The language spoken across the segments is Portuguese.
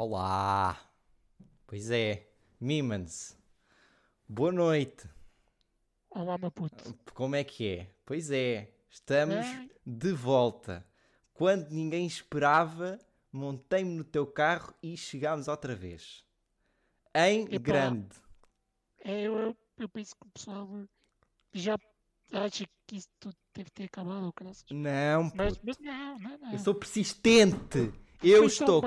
Olá! Pois é, Mimans, boa noite. Olá, meu puto. Como é que é? Pois é, estamos É. de volta. Quando ninguém esperava, montei-me no teu carro e chegámos outra vez. Em Epá. grande. É, eu, eu, penso que o pessoal já acha que isso tudo deve ter acabado. Não, Mas, mas não, não, não. Eu sou persistente. Eu Foi estou.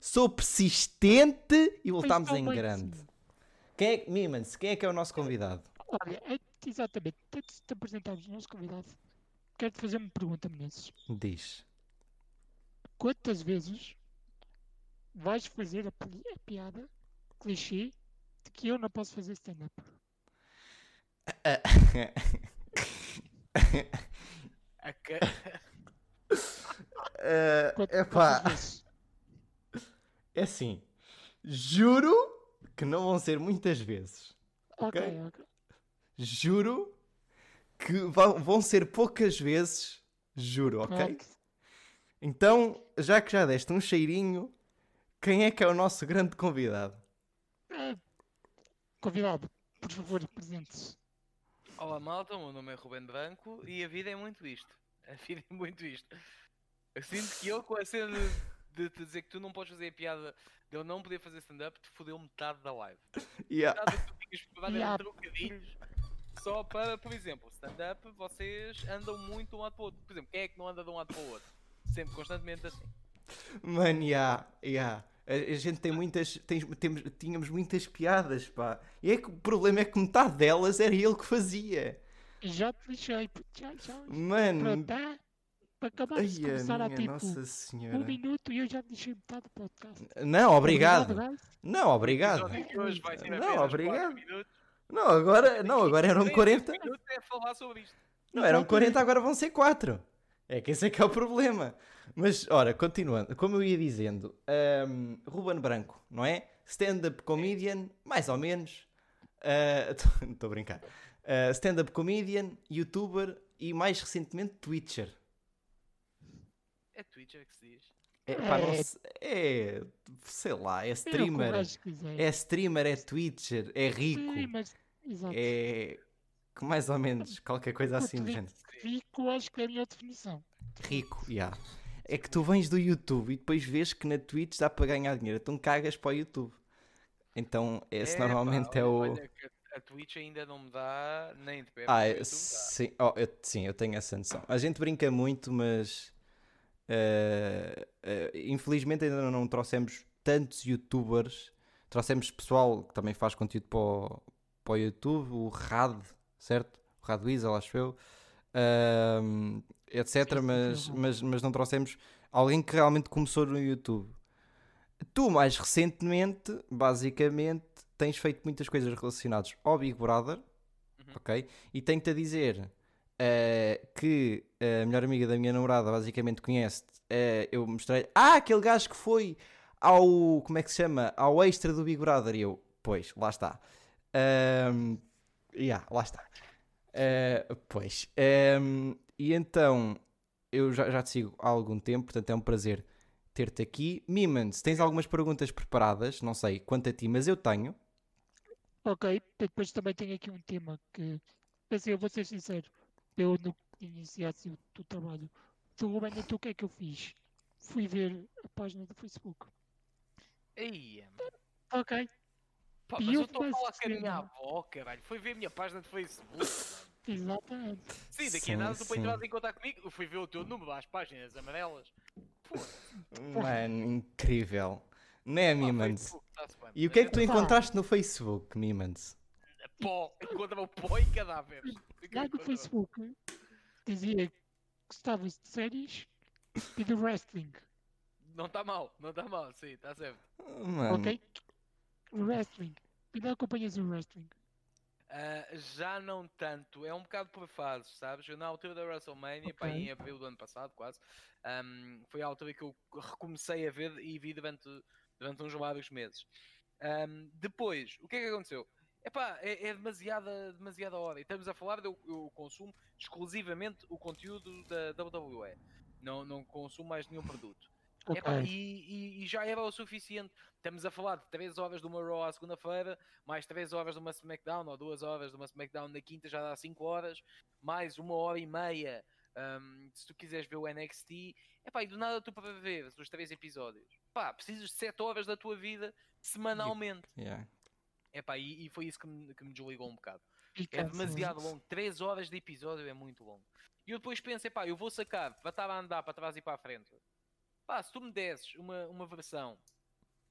Sou persistente e voltámos só em grande. Quem é, Mimans, quem é que é o nosso convidado? Olha, é, exatamente. Antes de te apresentarmos o nosso convidado, quero-te fazer uma pergunta, Menezes. Diz. Quantas vezes vais fazer a, pi- a piada, clichê, de que eu não posso fazer stand-up? É vezes? É assim, juro que não vão ser muitas vezes. Ok, Ok. ok. Juro que vão, vão ser poucas vezes. Juro, ok? Ok. Então, já que já deste um cheirinho, quem é que é o nosso grande convidado? É, Convidado, por favor, presente-se. Olá malta, o meu nome é Ruben Branco e a vida é muito isto. A vida é muito isto. Eu sinto que eu com a cena de, de te dizer que tu não podes fazer a piada de eu não poder fazer stand-up, te fodeu metade da live. Yeah. Metade tu eram Yeah. trocadilhos. Só para, por exemplo, stand-up, vocês andam muito de um lado para o outro. Por exemplo, quem é que não anda de um lado para o outro? Sempre, constantemente assim. Mano, yeah, yeah. A, a gente tem muitas. tem- temos, tínhamos muitas piadas, pá. E é que o problema é que metade delas era ele que fazia. Já te puto, já, já. Mano. Pronto, tá? Para acabar de começar a tipo Nossa um Senhora. minuto e eu já te deixei metade do podcast. Não, obrigado. guys. Não, obrigado. Não, obrigado. 4 minutos. Não, agora, não, agora eram Nem 40. cinco minutos é. Não, eram Exatamente. 40, agora vão ser 4. É que esse é que é o problema. Mas, ora, continuando, como eu ia dizendo, hum, Ruben Branco, não é? Stand-up comedian, mais ou menos. Estou a brincar. Uh, Stand-up comedian, youtuber e mais recentemente Twitcher. É Twitcher que se diz. É, pá, É. se- é, sei lá, é É streamer. É streamer, é Twitcher, é rico. Sim, mas, exato. É. que Mais ou menos, qualquer coisa assim do género. Rico, acho que é a melhor definição. Rico, já. É que tu vens do YouTube e depois vês que na Twitch dá para ganhar dinheiro, então cagas para o YouTube. Então, esse É, normalmente pá, é o. olha que a- Twitch ainda não me dá nem de perto. Ah, sim, oh, eu, sim, eu tenho essa noção. A gente brinca muito, mas eh, eh, infelizmente ainda não trouxemos tantos youtubers. Trouxemos pessoal que também faz conteúdo para o, para o YouTube, o Rad, certo? O Rad Weasel, acho eu, Ahm, etc. mas, mas, mas não trouxemos alguém que realmente começou no YouTube. Tu, mais recentemente, basicamente, tens feito muitas coisas relacionadas ao Big Brother, Uhum. ok? E tenho-te a dizer eh, que a melhor amiga da minha namorada basicamente conhece-te. eh, eu mostrei, ah, aquele gajo que foi ao, como é que se chama? Ao extra do Big Brother. E eu, pois, lá está. Ahm, yeah, lá está. Eh, pois. Ahm, e então, eu já, já te sigo há algum tempo, portanto é um prazer ter-te aqui. Mimans, tens algumas perguntas preparadas? Não sei quanto a ti, mas eu tenho. Ok, depois também tenho aqui um tema que, assim, eu vou ser sincero, eu no iniciasse o, o trabalho do Ruben, então o que é que eu fiz? Fui ver a página do Facebook. Ei, mano. Ok, Pá, E mas eu eu estou a falar com a minha avó, caralho. Foi ver a minha página de Facebook. exatamente. Sim, daqui a nada tu entrar em contato comigo. Eu fui ver o teu número às páginas amarelas. Pô, Mano, incrível. Não é, Mimans? E o que é que tu encontraste no Facebook, Mimans? Pó, encontra o pó e cadáveres. Lá no Facebook dizia que gostavas de séries e de wrestling, Não está mal, não está mal, sim, está certo. Mano, ok? Wrestling. E não acompanhas o wrestling. Ah, já não tanto, é um bocado por fases, sabes? Eu na altura da WrestleMania, pá, Ok. em abril do ano passado, quase, ahm, foi a altura que eu recomecei a ver e vi durante, durante uns vários meses. Ahm, depois, o que é que aconteceu? Epá, é, é demasiada, demasiada hora. E estamos a falar, de eu, eu consumo exclusivamente o conteúdo da WWE. Não, não consumo mais nenhum produto. Epá, Ok. e, e- e já era o suficiente. Estamos a falar de 3 horas de uma Raw à segunda-feira, mais 3 horas de uma SmackDown, ou 2 horas de uma SmackDown na quinta, já dá 5 horas, mais uma hora e meia. hum, se tu quiseres ver o NXT, epá, e do nada tu para ver os 3 episódios, pá, precisas de 7 horas da tua vida semanalmente. Yeah. Epá, e, e foi isso que me, que me desligou um bocado. É demasiado longo. 3 horas de episódio é muito longo. E eu depois pensei, pá, eu vou sacar para estar a andar para trás e para a frente. Pá, se tu me desses uma, uma versão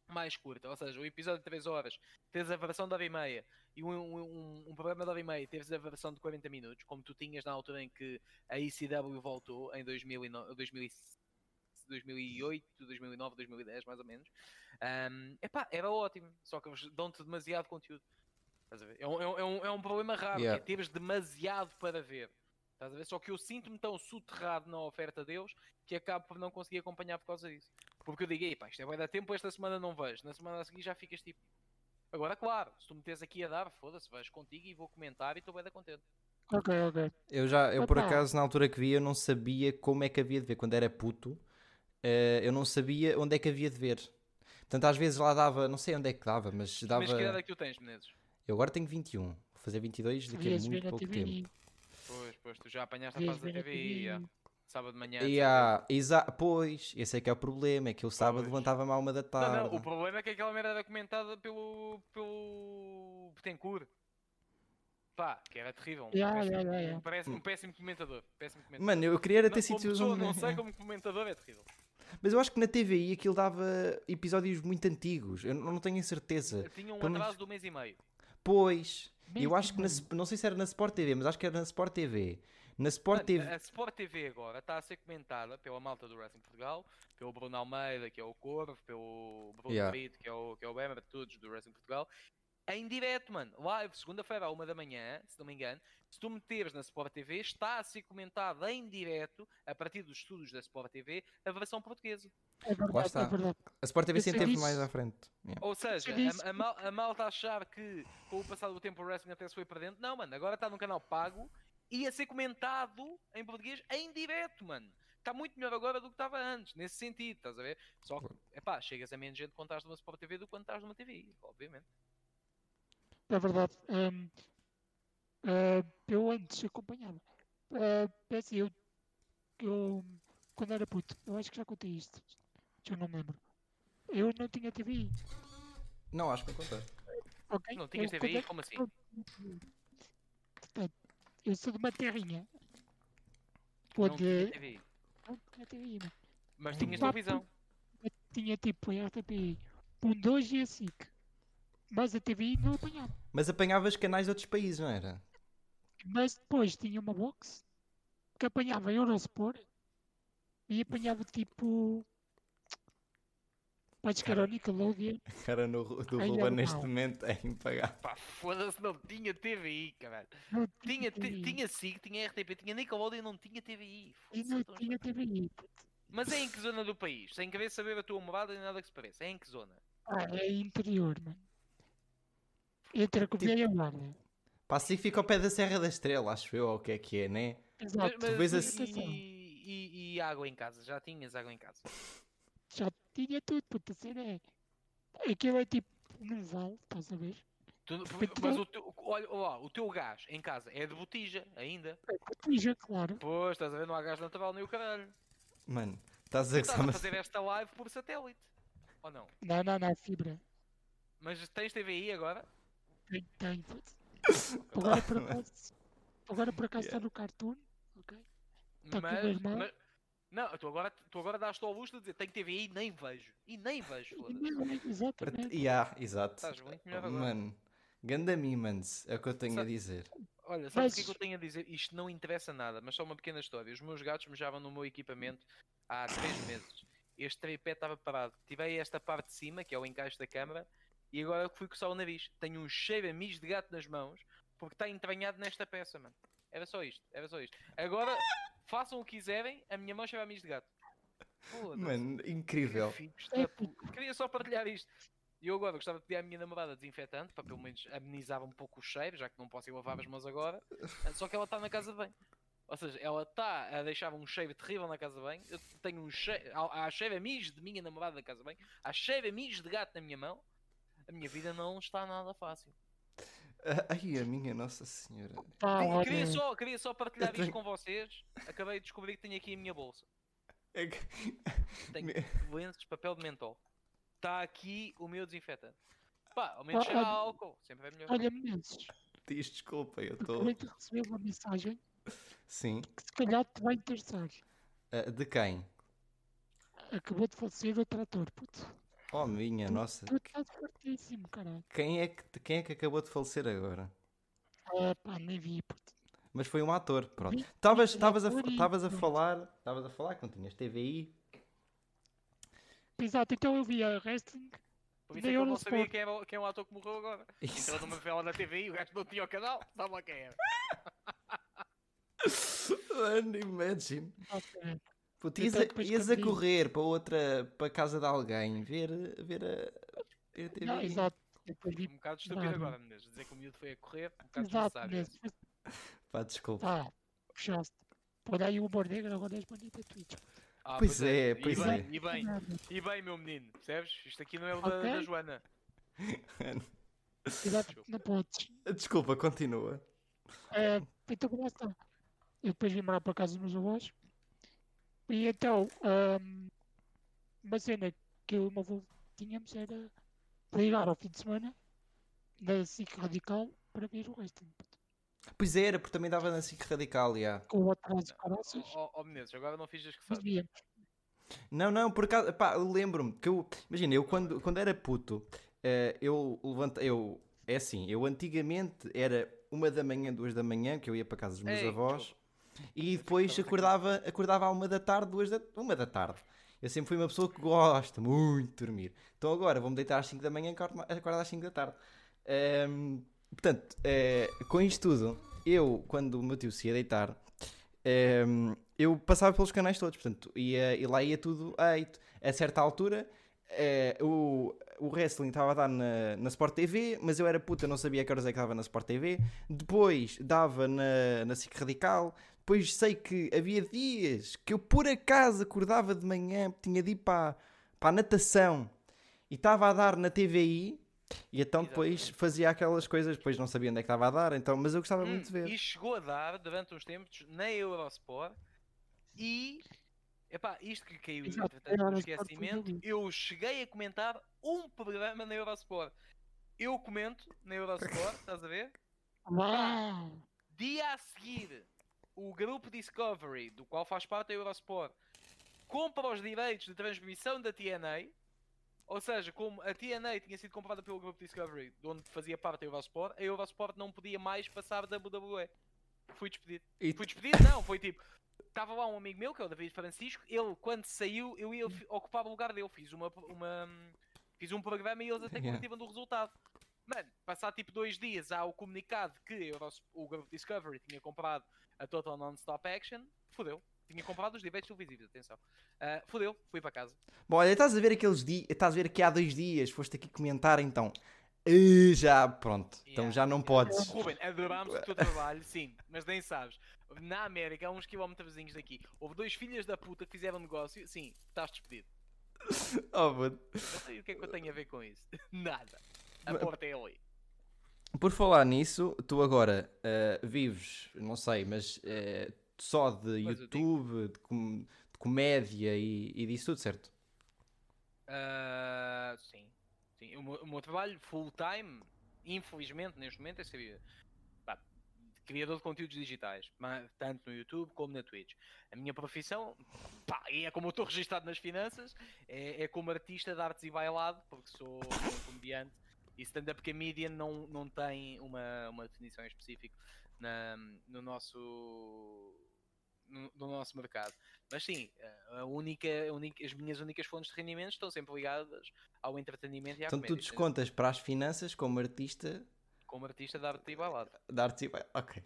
mais curta, ou seja, o episódio de 3 horas, tens a versão de hora e meia e um, um, um- programa de hora e meia, tens a versão de 40 minutos, como tu tinhas na altura em que a ECW voltou, em 2009, 2000 2008, 2009, 2010, mais ou menos. Um, epá, era ótimo, só que eles dão-te demasiado conteúdo. Estás a ver? É um, é um- é um, é um problema raro, Yeah. que é teres demasiado para ver. Estás a ver? Só que eu sinto-me tão soterrado na oferta deles que acabo por não conseguir acompanhar por causa disso. Porque eu digo, "Ei, pá, isto é vai dar tempo, esta semana não vejo. Na semana a seguir já ficas tipo. Agora, claro, se tu me tens aqui a dar, foda-se, vais contigo e vou comentar e estou bem da contente. Ok, ok. Eu já, eu por Opa. acaso, na altura que vi, eu não sabia como é que havia de ver. Quando era puto, eh, eu não sabia onde é que havia de ver. Portanto, às vezes lá dava, não sei onde é que dava, mas dava. Mas que idade é que tu tens, Menezes? Eu agora tenho 21, vou fazer 22 daqui a muito pouco tempo. Pois, pois, tu já apanhaste a fase da TVI, já. TVI. sábado de manhã. Exa- pois, esse é que é o problema, é que eu sábado Pois. levantava-me à uma da Não, tarde. não, o problema é que aquela merda era comentada pelo. pelo. Betancourt. Pá, que era terrível. Um, Ya, péssimo, ya. um péssimo- um péssimo comentador. Péssimo comentador. Mano, eu queria era Não, ter sítios onde... Não sei como comentador é terrível. Mas eu acho que na TVI aquilo dava episódios muito antigos, eu não tenho a certeza. Tinha um Pelo menos- atraso do mês e meio. Pois, eu acho que, na, não sei se era na Sport TV, mas acho que era na Sport TV. Na Sport TV, A Sport TV agora está a ser comentada pela malta do Wrestling Portugal, pelo Bruno Almeida, que é o Corvo, pelo Bruno Yeah. Brito, que é o, que é o Bemer, todos do Wrestling Portugal. Em direto, mano. Live, segunda-feira à uma da manhã, se não me engano. Se tu meteres na Sport TV, está a ser comentado em direto, a partir dos estudos da Sport TV, a versão portuguesa. É verdade, está. é verdade. a Sport TV sempre disso. mais à frente. Yeah. Ou seja, a, a, mal, a malta achar que com o passar do tempo o wrestling até se foi perdendo. Não, mano, agora está num canal pago e a ser comentado em português em direto, mano. Está muito melhor agora do que estava antes, nesse sentido, estás a ver? Só que, epá, chegas a menos gente quando estás numa Sport TV do que quando estás numa TV, obviamente. É verdade. Hum, ah, eu antes acompanhava. Uh, é assim, eu, eu quando era puto, eu acho que já contei isto. Já não me lembro. Eu não tinha TV. Não, acho que não contaste. Ok? Não tinhas Eu, TVI? quando Como assim? Portanto, eu sou de uma terrinha. Não Onde tinha TV. não tinha TV, mano. Mas tinhas televisão. Tinha tipo a RTP 1, 2 e a SIC. Mas a TV não apanhava. Mas apanhavas canais de outros países, não era? Mas depois tinha uma box que apanhava Eurosport e apanhava tipo. Pode que era o Nickelodeon. Cara, no, do Ai, Ruba neste momento é impagável. Pá, foda-se, não tinha TVI, caralho. Não Tinha, ti- TVI. tinha SIG, tinha RTP, tinha Nickelodeon e não tinha TVI. E não tinha TVI. Mas é em que zona do país? Sem querer saber a tua morada nem nada que se pareça. É em que zona? Ah, é interior, mano. Entre a Covilhã e a Guarda. Pá, assim fica ao pé da Serra da Estrela, acho eu, ou o que é que é, né? Exato. Mas- vês e, assim- e- e água em casa? Já tinhas água em casa? Já tinha tudo, puta. Cena é. Aquilo é tipo num vale, estás a ver? Tu- Porque mas tu- o teu, olha, olha lá, o teu gás em casa é de botija ainda? É Cotija, claro. Pois, estás a ver? Não há gás natural nem o caralho. Mano, estás a dizer que Estás a fazer esta live por satélite. Ou não? Não, não, não, fibra. Mas tens TVI agora? Tem, tem, puto. Agora por acaso. Agora por acaso está no cartoon. Ok? Tá com o mas, irmão. mas- Não, tu agora, tu agora dás-te ao luxo de dizer tenho TVI e nem vejo. E nem vejo, foda-se. Exatamente. Yeah, exato. Estás muito melhor agora. Mano, ganda mimans, é o que eu tenho a Sa- dizer. Olha, sabe o que é que eu tenho a dizer? Isto não interessa nada, mas só uma pequena história. Os meus gatos mejavam no meu equipamento há 3 meses. Este tripé estava parado. Tivei esta parte de cima, que é o encaixe da câmara, e agora fui coçar o nariz. Tenho um cheiro a mijo de gato nas mãos, porque está entranhado nesta peça, mano. Era só isto, era só isto. Agora, façam o que quiserem, a minha mão cheira a mijo de gato. Foda-se. Mano, incrível. Puta. Queria só partilhar isto. E eu agora gostava de pedir à minha namorada desinfetante para pelo menos amenizar um pouco o cheiro, já que não posso ir lavar as mãos agora. Só que ela está na casa de bem. Ou seja, ela está a deixar um cheiro terrível na casa bem. Eu tenho um cheiro. Há cheiro a mijo de minha namorada na casa bem. Há cheiro a mijo de gato na minha mão. A minha vida não está nada fácil. Ah, Ai, a minha Nossa Senhora. Pá, Queria- olha, queria, só, queria só partilhar tenho- isto com vocês. Acabei de descobrir que tenho aqui a minha bolsa. É que- Tenho lenços, papel de mentol. Está aqui o meu desinfetante. Pá, ao menos Ah, cheira álcool. Sempre é melhor. olha menezes, Diz desculpa, eu estou. acabei de receber uma mensagem Sim. que se calhar te vai interessar. Ah, de quem? Acabou de falecer o trator, puto. Oh, minha Nossa. Tu estás fortíssimo, caralho. Quem é, que, quem é que acabou de falecer agora? Ah, pá, nem vi, puto. Mas foi um ator, pronto. Estavas a, a falar, estavas a falar que não tinhas TVI. Exato, então eu vi a wrestling. Por isso é que eu não sabia quem era, quem é o ator que morreu agora. Isso. Entrou numa novela na TV e o gajo não tinha o canal. Sabe lá quem era. Mano, imagine. Ok. Então, ias, a, ias a correr para outra, para a casa de alguém, ver, ver a, ver a TVI. Ah, exato. Depois vi. Um bocado estúpido Claro. agora, Mendes. Dizer que o miúdo foi a correr, um bocado Exato, desnecessário. mesmo. Pá, desculpa. Pá, puxaste. Por aí o humor negro agora és bonita Twitch. Ah, Pois é, pois e bem, é. E bem, e bem, meu menino. Percebes? Isto aqui não é o da, Ok. da Joana. Exato, não podes. Desculpa, continua. É, então como está? Eu depois vim morar para casa dos meus avós. E então, ahm, uma cena que eu e o meu avô tínhamos era ligar ao fim de semana na SIC Radical para ver o wrestling. Pois era, porque também dava na SIC Radical, já. Com o atraso de caraças, Ó oh, Menezes, agora não fiz as que sabes. Não, não, por acaso, pá, eu lembro-me que eu, imagina, eu quando, quando era puto, eh, eu levantei, eu, é assim, eu antigamente era uma da manhã, duas da manhã, que eu ia para casa dos meus Ei, avós, e depois acordava, acordava à uma da tarde, duas da, uma da tarde. Eu sempre fui uma pessoa que gosta muito de dormir. Então agora vou-me deitar às 5 da manhã e acordo, às 5 da tarde. Ehm, portanto, eh, com isto tudo, eu, quando o meu tio se ia deitar, ehm, eu passava pelos canais todos, portanto, ia, e lá ia tudo a eito. A certa altura, eh, o, o wrestling estava a dar na, na Sport TV, mas eu era puta, não sabia que horas é que estava na Sport TV. Depois dava na, na SIC Radical. Depois sei que havia dias que eu por acaso acordava de manhã, tinha de ir para, para a natação e estava a dar na TVI. E então depois Exatamente. fazia aquelas coisas, depois não sabia onde é que estava a dar, então, mas eu gostava Hum, muito de ver. E chegou a dar, durante uns tempos, na Eurosport. E. Epá, isto que caiu Exato, entretanto, no esquecimento, eu cheguei a comentar um programa na Eurosport. Eu comento na Eurosport, estás a ver? Uau! Dia a seguir, o grupo Discovery, do qual faz parte a Eurosport, compra os direitos de transmissão da TNA. Ou seja, como a TNA tinha sido comprada pelo grupo Discovery, de onde fazia parte a Eurosport, a Eurosport não podia mais passar da WWE. Fui despedido. E Fui despedido? Não, foi tipo. Estava lá um amigo meu, que é o David Francisco, ele quando saiu, eu ia ocupar o lugar dele. Fiz uma, uma fiz um programa e eles até Yeah. coletivam do resultado. Mano, passar tipo dois dias há o comunicado que o grupo Discovery tinha comprado a Total Non-Stop Action, fodeu. Tinha comprado os direitos televisivos, atenção. Ah, fodeu, fui para casa. Bom, olha, estás a ver aqueles dias, estás a ver que há dois dias foste aqui comentar, então. Eh, já, pronto. Então Yeah, já não podes. Ruben, adorámos o teu trabalho, sim, mas nem sabes. Na América, a uns quilómetrozinhos daqui, houve dois filhos da puta que fizeram negócio, sim, estás despedido. Oh, puto. Não sei o que é que eu tenho a ver com isso. Nada. A porta é ali. Por falar nisso, tu agora eh, vives, não sei, mas eh, só de Mas YouTube, de, com- de comédia e, e disso tudo, certo? Ah, sim. sim. O, meu, o meu trabalho full time, infelizmente, neste momento, é ser pá, criador de conteúdos digitais, tanto no YouTube como na Twitch. A minha profissão, pá, e é como eu estou registado nas finanças, é, é como artista de artes e bailado, porque sou, sou comediante. E stand-up comedian não, não tem uma, uma definição em específico na, no nosso no, no nosso mercado. Mas sim, a única, a única- as minhas únicas fontes de rendimento estão sempre ligadas ao entretenimento e à Então tu comédia. descontas para as finanças como artista Como artista de arte e bailado. de artes e Ok.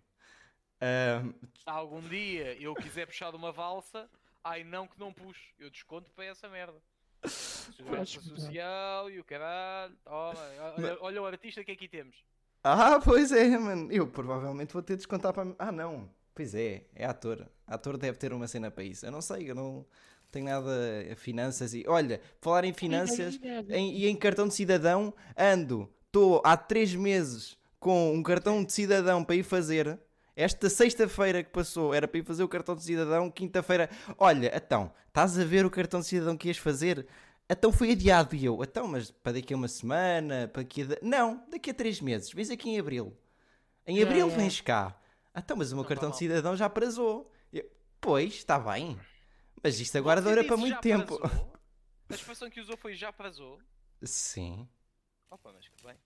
Se algum dia eu quiser puxar de uma valsa, ai não que não puxo, eu desconto para essa merda. Segurança Acho social e o caralho. Toma, olha, olha o artista que aqui temos. Ah, pois é, mano. Eu provavelmente vou ter de descontar para. Ah, não. Pois é, é ator. Ator deve ter uma cena para isso. Eu não sei, eu não tenho nada a finanças e. Olha, falar em finanças em- e em cartão de cidadão, ando, estou há três meses com um cartão de cidadão para ir fazer. Esta sexta-feira que passou era para ir fazer o cartão de cidadão, quinta-feira. Olha, então, estás a ver o cartão de cidadão que ias fazer? Então foi adiado e eu, então, mas para daqui a uma semana, para daqui a. Não, daqui a três meses, vens aqui em abril. Em abril já. vens cá. Então, mas o meu Não cartão tá de mal. cidadão já prazou. Eu, pois, está bem. Mas isto agora Você dura disse para muito tempo. prazou? A expressão que usou foi já prazou. Sim, Opa, mas tudo bem.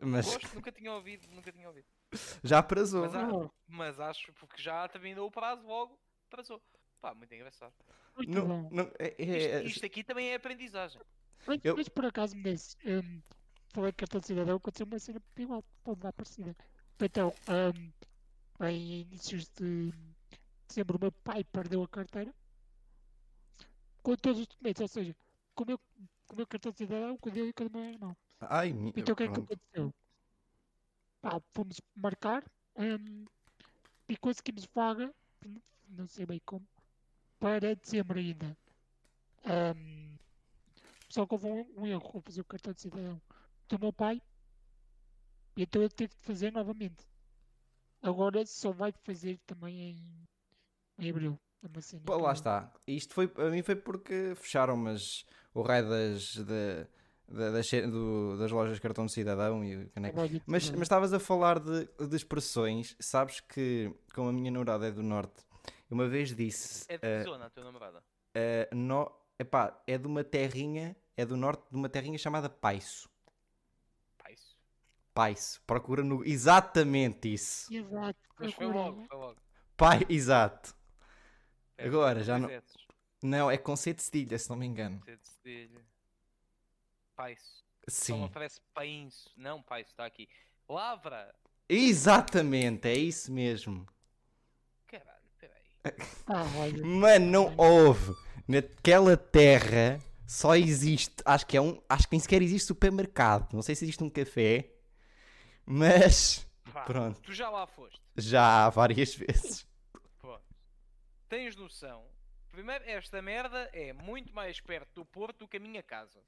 mas Gosto, nunca tinha ouvido, nunca tinha ouvido. já prazou. Mas há- Mas acho porque já terminou o prazo logo, prazou. Pá, muito engraçado. muito Não, bom. não, é- Isto, é- isto aqui também é aprendizagem. Mas, Eu- mas por acaso me disse, um, falei de cartão de cidadão, aconteceu uma cena igual, pode dar parecida. Então, um, em inícios de dezembro, o meu pai perdeu a carteira com todos os documentos, ou seja, com o meu, com o meu cartão de cidadão, com o dele e com o meu irmão. Ai, Então o que é que aconteceu? Pá, fomos marcar hum, e conseguimos vaga, não sei bem como, para dezembro ainda. Hum, só que houve um, um erro ao fazer o cartão de cidadão do meu pai, e então ele teve de fazer novamente. Agora só vai fazer também em, em abril. É Pô, lá está. Isto foi, a mim foi porque fecharam, mas o raio das, da- da- das, do- das lojas de cartão de cidadão e o de Mas, mas estavas a falar de, de expressões. Sabes que, como a minha namorada é do Norte, eu uma vez disse. É de que zona a tua namorada? eh, no, epá, é de uma terrinha, é do Norte de uma terrinha chamada Paiso. Pá, isso. Paiso. Procura no. Exatamente isso. Exato. Mas foi procura, logo, foi logo. Pai, exato. É, Agora, já não-. Não, é com C de cedilha, se não me engano. C de cedilha. Paiso. Só me Sim. aparece painço. Não, paiso, está aqui. Lavra. Exatamente, é isso mesmo. Ah. Mano, não houve. Naquela terra só existe. Acho que é um. Acho que nem sequer existe supermercado. Não sei se existe um café. Mas. Pá, Pronto. Tu já lá foste. Já há várias vezes. Pronto. Tens noção? Primeiro, esta merda é muito mais perto do Porto do que a minha casa.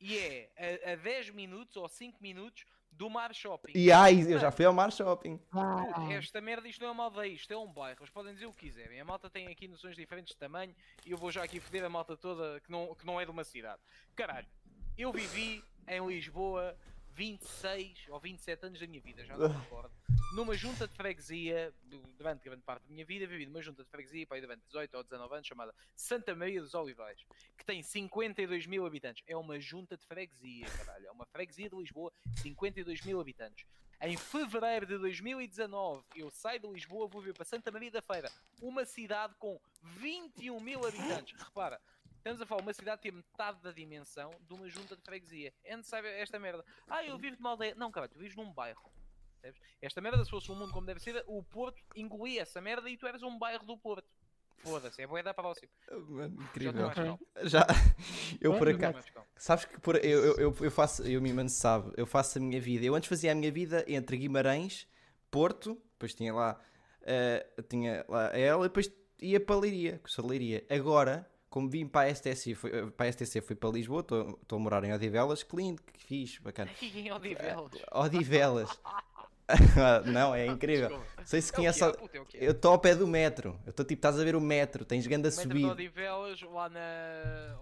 E é a, a 10 minutos ou 5 minutos do Mar Shopping. E ai, eu já fui ao Mar Shopping. Ah, Esta merda, isto não é uma aldeia, isto é um bairro. Eles podem dizer o que quiserem. A malta tem aqui noções diferentes de tamanho e eu vou já aqui foder a malta toda que não, que não é de uma cidade. Caralho, eu vivi em Lisboa 26 ou 27 anos da minha vida, já não me recordo. Numa junta de freguesia, du- durante grande parte da minha vida, vivi numa junta de freguesia para durante 18 ou 19 anos, chamada Santa Maria dos Olivais, que tem 52 mil habitantes. É uma junta de freguesia, caralho. É uma freguesia de Lisboa, 52 mil habitantes. Em fevereiro de 2019, eu saio de Lisboa, vou vir para Santa Maria da Feira, uma cidade com 21 mil habitantes. Repara, estamos a falar, uma cidade que tem metade da dimensão de uma junta de freguesia. É necessário esta merda. Ah, eu vivo numa aldeia. Não, cara, tu vives num bairro. Percebes? Esta merda, se fosse um mundo como deve ser, o Porto engolia essa merda e tu eras um bairro do Porto. Foda-se, é boa da próxima. Mano, Já estou incrível. Já. Eu por acaso. Sabes que por, eu, eu, eu, faço, eu me mano sabe, eu faço a minha vida. Eu antes fazia a minha vida entre Guimarães, Porto, depois tinha lá, eh, tinha lá ela, e depois ia para Leiria, de Leiria. Agora, como vim para a STC, fui, para a STC fui para Lisboa, estou a morar em Odivelas, que lindo, que fixe, bacana. Em Odivelas. Odivelas. Não, é incrível. Desculpa. Não sei se É o conhece. é, é o é. Eu estou ao pé do metro. Eu estou tipo, estás a ver o metro, tens grande a Metro de subir. Odivelas lá na,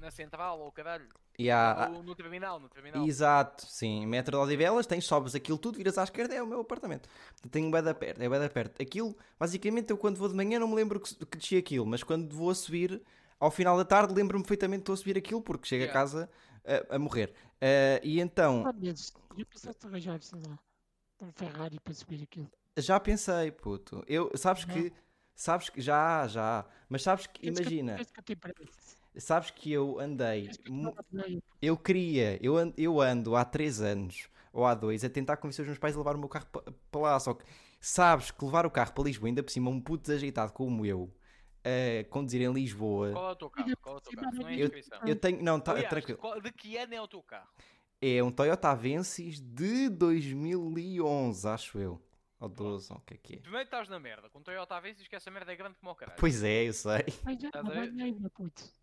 na central, ou caralho. Há- no, no terminal, no terminal. Exato, sim. Metro de Odivelas, tens, sobes aquilo tudo, viras à esquerda, é o meu apartamento. Tenho bem da perto, é bem da perto. Aquilo, basicamente, eu quando vou de manhã não me lembro que, que desci aquilo, mas quando vou a subir, ao final da tarde, lembro-me perfeitamente que estou a subir aquilo, porque chego a Yeah. casa a, a morrer. Eh, e então, há meses. Eu pensava que arranjar, sei lá, um Ferrari para subir aquilo. já pensei, puto. Eu, sabes Não. que, sabes que, já, já, mas sabes que, Penso imagina, que sabes que eu andei, que eu a eu queria, eu ando, eu ando há 3 anos ou há 2 a tentar convencer os meus pais a levar o meu carro pa- para lá. Só que sabes que levar o carro para Lisboa, ainda por cima, um puto desajeitado como eu, a conduzir em Lisboa, Qual é o teu carro? Qual é o teu carro? Não é Eu- inscrição. eu tenho. Não, tá, Aliás, tranquilo. qual- de que ano é o teu carro? É um Toyota Avensis de 2011, acho eu. Ou 12, ou o que é que é. Primeiro estás na merda. Com o Toyota Avensis que essa merda é grande como o caralho. Pois é, eu sei. Ai, já Estás a ver?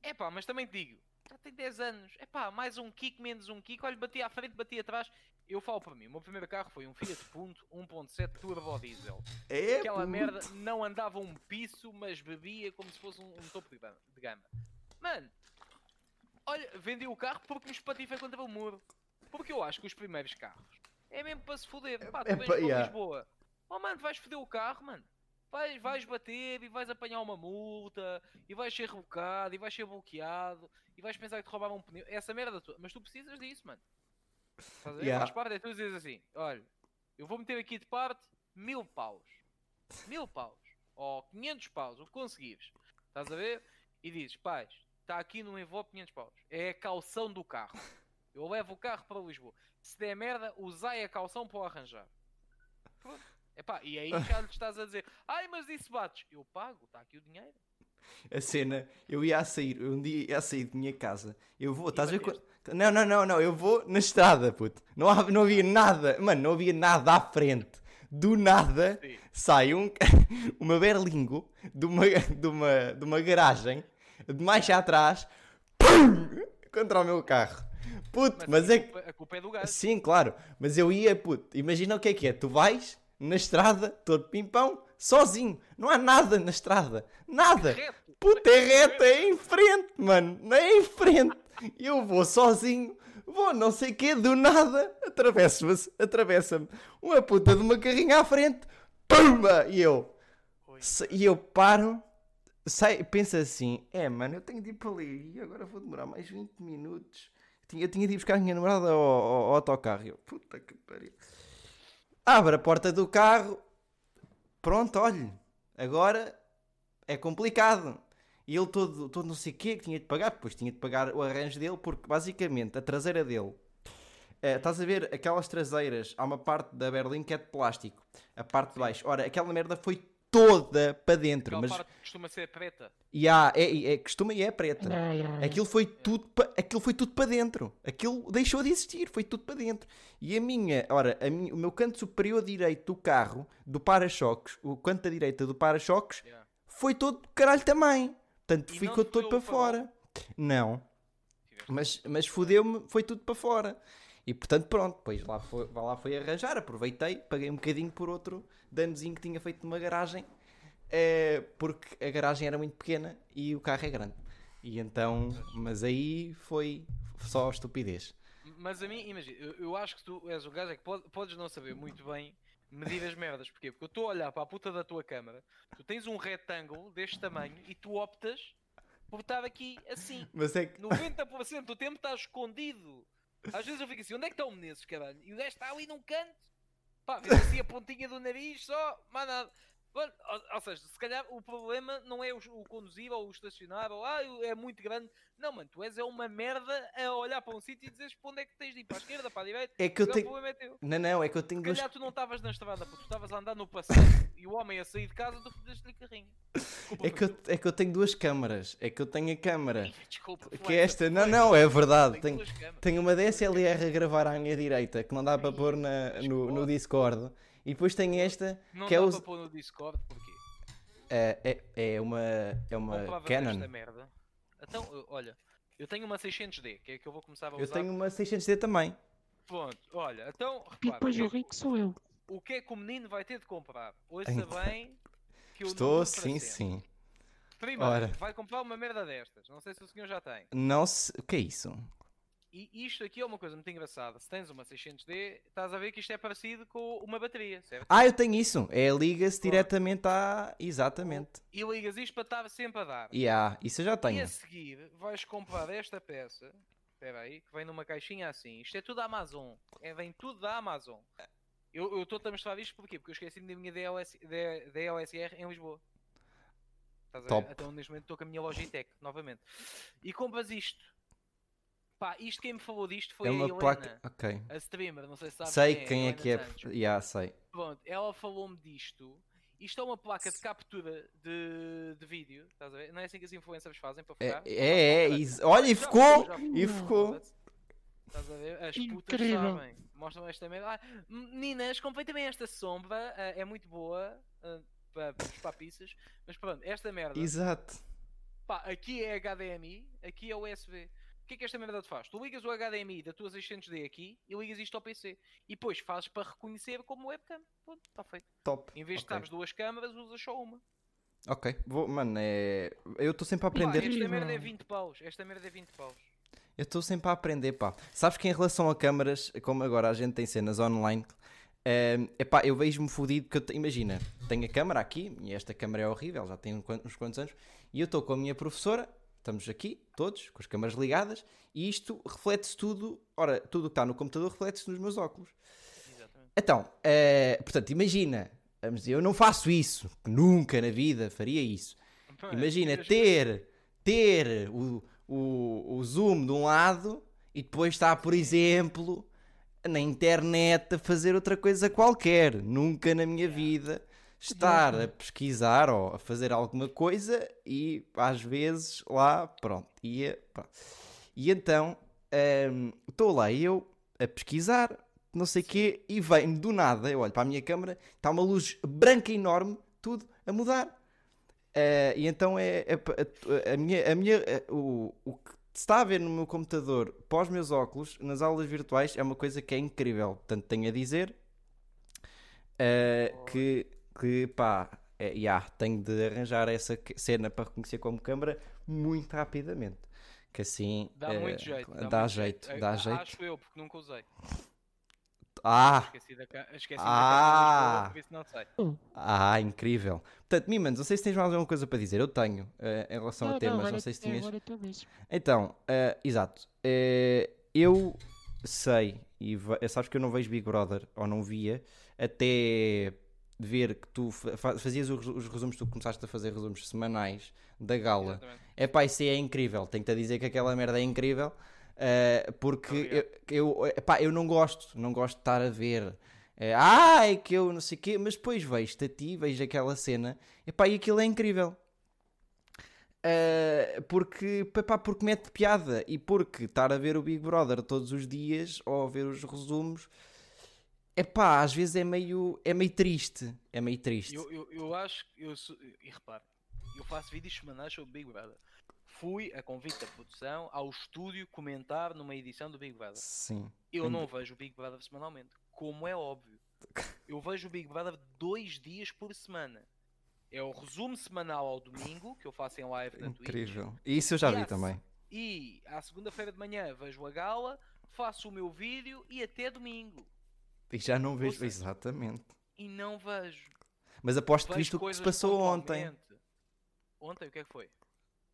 É pá, mas também te digo, já tem 10 anos. É pá, mais um kick, menos um kick. Olha, bati à frente, bati atrás. Eu falo para mim, o meu primeiro carro foi um Fiat Punto 1.7 Turbo Diesel. É, Aquela puto. merda não andava um piso, mas bebia como se fosse um, um topo de gama-. Mano, olha, vendi o carro porque me espatifei contra o muro. Porque eu acho que os primeiros carros é mesmo para se foder. Pá, tu É vens pa- para yeah. Lisboa. Oh mano, vais foder o carro, mano. Vais, vais bater e vais apanhar uma multa e vais ser rebocado e vais ser bloqueado e vais pensar que te roubaram um pneu. Essa merda toda. Mas tu precisas disso, mano. Ver? Yeah. Faz parte, é tu dizes assim: olha, eu vou meter aqui de parte mil paus. Mil paus. Ou 500 paus, o que conseguires. Estás a ver? E dizes: pais, está aqui no envelope 500 paus. É a calção do carro. Eu levo o carro para Lisboa. Se der merda, usai a calção para o arranjar. Pronto. Epá, e aí já lhe estás a dizer: ai, mas isso bates. Eu pago, está aqui o dinheiro. A cena, eu ia a sair, um dia ia a sair de minha casa. Eu vou, estás a ver? Não, não, não, não, eu vou na estrada, puto. Não, há- não havia nada, mano, não havia nada à frente. Do nada Sim. sai um, uma berlingo de uma, de, uma, de uma garagem, de mais atrás, pum, contra o meu carro. Puto, mas a é que. a culpa é do gajo. Sim, claro. Mas eu ia, puto, imagina o que é que é. Tu vais na estrada, todo pimpão, sozinho. Não há nada na estrada. Nada. Puta, é reto, é em frente, mano. É em frente. Eu vou sozinho, vou não sei o quê, do nada, atravessa-me atravessa uma puta de uma carrinha à frente, pumba! E eu, e eu paro, sai, penso assim, é mano, eu tenho de ir para ali e agora vou demorar mais 20 minutos. Tinha- Eu tinha de ir buscar a minha namorada ao, ao- ao autocarro. Eu, puta que pariu. Abre a porta do carro, pronto, olhe, agora é complicado. E ele todo, todo não sei o quê que tinha de pagar, depois tinha de pagar o arranjo dele, porque basicamente a traseira dele, eh, estás a ver aquelas traseiras, há uma parte da berlim que é de plástico, a parte de baixo. Ora, aquela merda foi toda para dentro, Aquela mas parte costuma ser preta. e há, é, é, costuma e é preta. Aquilo foi tudo pa- aquilo foi tudo para dentro. Aquilo deixou de existir, foi tudo para dentro. E a minha, ora, a minha, o meu canto superior direito do carro, do para-choques, o canto da direita do para-choques, Yeah. foi todo do caralho também. Portanto, E ficou todo para fora. Não, mas, mas fodeu-me, foi tudo para fora. E portanto, pronto, depois lá foi, lá foi arranjar, aproveitei, paguei um bocadinho por outro danozinho que tinha feito numa garagem, eh, porque a garagem era muito pequena e o carro é grande. E então, mas aí foi só estupidez. Mas a mim, imagina, eu, eu acho que tu és o gajo é que pode- podes não saber muito bem medir as merdas. Porquê? Porque eu estou a olhar para a puta da tua câmara, tu tens um retângulo deste tamanho e tu optas por estar aqui assim. Mas é que 90% do tempo estás escondido. Às vezes eu fico assim, onde é que está o Menezes, caralho? E o gajo está ali num canto. Pá, vê assim a pontinha do nariz só, mais nada. Ou, ou seja, se calhar o problema não é o, o conduzir ou o estacionar ou ah, é muito grande. Não, mano, tu és é uma merda a olhar para um sítio e dizes para onde é que tens de ir, para a esquerda, para a direita. é que eu tenho. É. Não, não, é que eu tenho Se calhar tu não estavas na estrada, porque tu estavas a andar no passeio e o homem a sair de casa, tu fizeste-lhe carrinho. Desculpa, É que, eu, é que eu tenho duas câmaras. É que eu tenho a câmara. Desculpa, Que é esta. Não, não, é verdade. Tenho Tenho, tenho uma DSLR a gravar à minha direita que não dá para pôr na, no, no Discord. E depois tenho esta Não que é para pôr no Discord, porquê? É, é, é uma, é uma Canon. merda. Então, eu- olha, eu tenho uma 600D, que é que eu vou começar a usar. Eu tenho uma 600D também. Pronto, olha, então, E repara, depois o, o que, rico sou eu. o que é que o menino vai ter de comprar? Ouça Tenho- bem que eu Estou, sim, sim. Primeiro, Ora. vai comprar uma merda destas. Não sei se o senhor já tem. Não se. O que é isso? E isto aqui é uma coisa muito engraçada. Se tens uma 600D, estás a ver que isto é parecido com uma bateria, certo? Ah, eu tenho isso. É liga-se Pronto. diretamente à. Exatamente. E ligas isto para estar sempre a dar. E há, isso eu já E tenho. a seguir vais comprar esta peça. Espera aí, que vem numa caixinha assim. Isto é tudo da Amazon. É, vem tudo da Amazon. Eu estou-te a mostrar isto porquê? Porque eu esqueci-me da minha DLS, DLSR em Lisboa. Estás a ver? Top. Então neste momento estou com a minha Logitech, novamente. E compras isto. Pá, isto quem me falou disto foi É a uma Helena, placa. Ok. a streamer, não sei se sabes Sei quem é Helena que é. Já sei. Pronto, ela falou-me disto. Isto é uma placa de captura de, de vídeo, estás a ver? Não é assim que as influencers fazem para É, focar? é, é. Isso. Olha, e ficou! já E ficou! Estás a ver? As putas Incrível. sabem. mostram esta merda. Ah, meninas, comprei também esta sombra, ah, é muito boa ah, para para os papiças, mas pronto, esta merda. Exato. Pá, aqui é HDMI, aqui é USB. O que é que esta merda te faz? Tu ligas o HDMI da tua 600D aqui e ligas isto ao PC. E depois fazes para reconhecer como webcam. Está feito. Top. Em vez de teres duas câmaras, usas só uma. Ok, vou, mano, é... eu estou sempre a Pá, aprender. esta Incrível. merda é 20 paus. Esta merda é 20 paus. Eu estou sempre a aprender, pá. Sabes que em relação a câmaras, como agora a gente tem cenas online, é epá, eu vejo-me fodido porque eu te- imagina, tenho a câmara aqui, e esta câmara é horrível, já tem uns quantos anos, e eu estou com a minha professora, estamos aqui, todos, com as câmaras ligadas, e isto reflete-se tudo, ora, tudo o que está no computador reflete-se nos meus óculos. Exatamente. Então, eh, portanto, imagina, vamos dizer, eu não faço isso, nunca na vida faria isso. Imagina Tiras- ter, ter o, o, o zoom de um lado e depois estar, por exemplo, na internet a fazer outra coisa qualquer. Nunca na minha vida estar a pesquisar ou a fazer alguma coisa e às vezes lá, pronto, ia. pronto. E então hum, estou lá eu a pesquisar, não sei o quê, e vem do nada, eu olho para a minha câmera, está uma luz branca enorme, tudo a mudar. Eh, e então é, é a, a minha, a minha, eh, o, o que se está a ver no meu computador os meus óculos nas aulas virtuais é uma coisa que é incrível. Portanto, tenho a dizer eh, que, que pá, é, yeah, tenho de arranjar essa cena para reconhecer como câmara muito rapidamente. Que assim Dá eh, muito jeito. dá, muito jeito, Eh, dá a- jeito. Acho eu, porque nunca usei. Ah, Esqueci da, esqueci Ah! da câmera não ah, incrível. Portanto, Mimans, não sei se tens mais alguma coisa para dizer. Eu tenho eh, em relação Não, a temas, não, agora- sei se é, tinhas. Agora mesmo. Então, eh, exato. Eh, eu sei, e sabes que eu não vejo Big Brother, ou não via, até ver que tu fa- fa- fazias os, os resumos, tu começaste a fazer resumos semanais da gala. Exatamente. É pá, isso é incrível. Tenho-te a dizer que aquela merda é incrível. eh, porque eu, eu, epá, eu não gosto, não gosto de estar a ver. é que eu não sei o quê, mas depois vejo-te a ti, vejo aquela cena, epá, e aquilo é incrível. Eh, porque, epá, porque mete piada e porque estar a ver o Big Brother todos os dias ou a ver os resumos, epá, às vezes é meio, é meio triste. É meio triste. Eu, eu, eu acho que eu sou, e repare, eu faço vídeos semanais sobre Big Brother. Fui a convite da produção ao estúdio comentar numa edição do Big Brother. Sim. Eu não vejo o Big Brother semanalmente, como é óbvio. Eu vejo o Big Brother dois dias por semana. É o resumo semanal ao domingo, que eu faço em live na Twitch. Incrível. E isso eu já vi Yes. também. E à segunda-feira de manhã vejo a gala, faço o meu vídeo e até domingo. E já não vejo. seja, Exatamente. E não vejo. Mas aposto que viste o que se passou ontem. Ontem o que é que foi?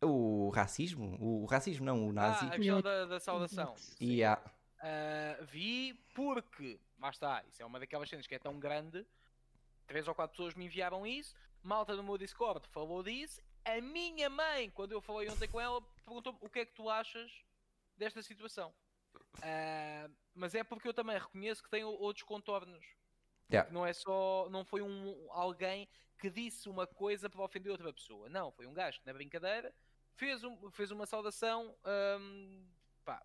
O racismo? O racismo não, o nazi. Ah, a questão da, da saudação. E há. Ah, vi porque, lá está, isso é uma daquelas cenas que é tão grande. Três ou quatro pessoas me enviaram isso. Malta no meu Discord falou disso. A minha mãe, quando eu falei ontem com ela, perguntou-me o que é que tu achas desta situação. Ah, mas é porque eu também reconheço que tem outros contornos. Yeah. Não é só. Não foi um alguém que disse uma coisa para ofender outra pessoa. Não, foi um gajo que na brincadeira fez, um, fez uma saudação hum, pá,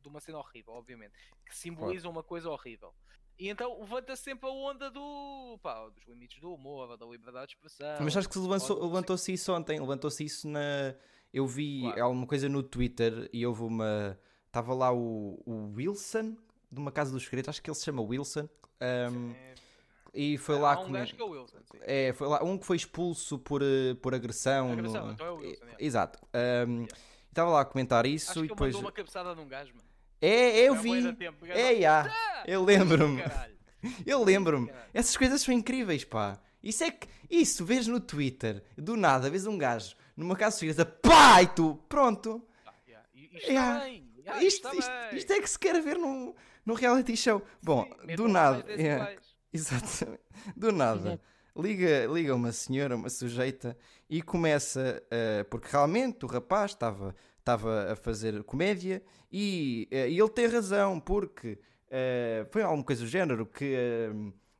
de uma cena horrível, obviamente. Que simboliza uma coisa horrível. E então levanta sempre a onda do. pá, dos limites do humor, da liberdade de expressão. Mas acho que levantou-se isso ontem. Levantou-se isso na. Eu vi Claro. alguma coisa no Twitter e houve uma. Estava lá o, o Wilson, de uma Casa dos Segredos, acho que ele se chama Wilson. um, e foi lá um que é Wilson. É, foi lá um que foi expulso por, eh, por agressão. Agressão, no- então é o Wilson, é. Exato. Um, Estava lá a comentar isso Acho e depois. mandou uma cabeçada num gajo, mano. É, eu vi. tempo, É, já. Eu lembro-me. Eu lembro-me. Essas coisas são incríveis, pá. Isso é que. Isso, vês no Twitter, do nada, vês um gajo numa casa segurança, pá, e tu, pronto. Ah, yeah. E- Isto Yeah. Ah, isto, isto, isto é que se quer ver num, num reality show. Bom, Sim, do nada. 10 yeah, iguais. exatamente. Do nada. Liga, liga uma senhora, uma sujeita, e começa. eh, porque realmente o rapaz estava estava a fazer comédia e, eh, e ele tem razão, porque eh, foi alguma coisa do género que.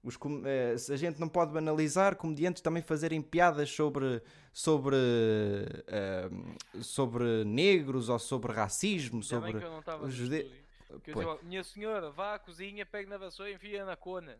Os com- eh, a gente não pode banalizar comediantes também fazerem piadas sobre sobre eh, sobre negros ou sobre racismo Ainda sobre que eu não estava jude- minha senhora, vá à cozinha, pegue na vassoura e enfia na cona.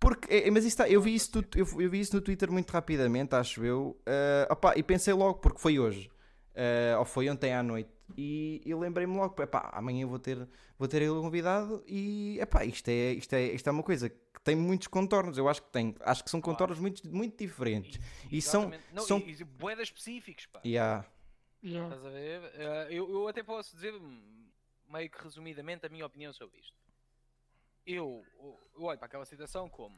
Porque, é, mas isso está, eu, vi isso no, eu, eu vi isso no Twitter muito rapidamente, acho eu. eh, opá, e pensei logo, porque foi hoje, eh, ou foi ontem à noite, e, e lembrei-me logo, epá, amanhã vou ter, vou ter ele convidado e epá, isto, é, isto, é, isto é uma coisa que tem muitos contornos. Eu acho que tem, acho que são Claro. contornos muito, muito diferentes. e- E são-. Não, são- E, e boedas específicos, pá. E há, Yeah. Estás a ver? Eh, eu, eu até posso dizer, hum, meio que resumidamente, a minha opinião sobre isto. Eu, eu olho para aquela situação como.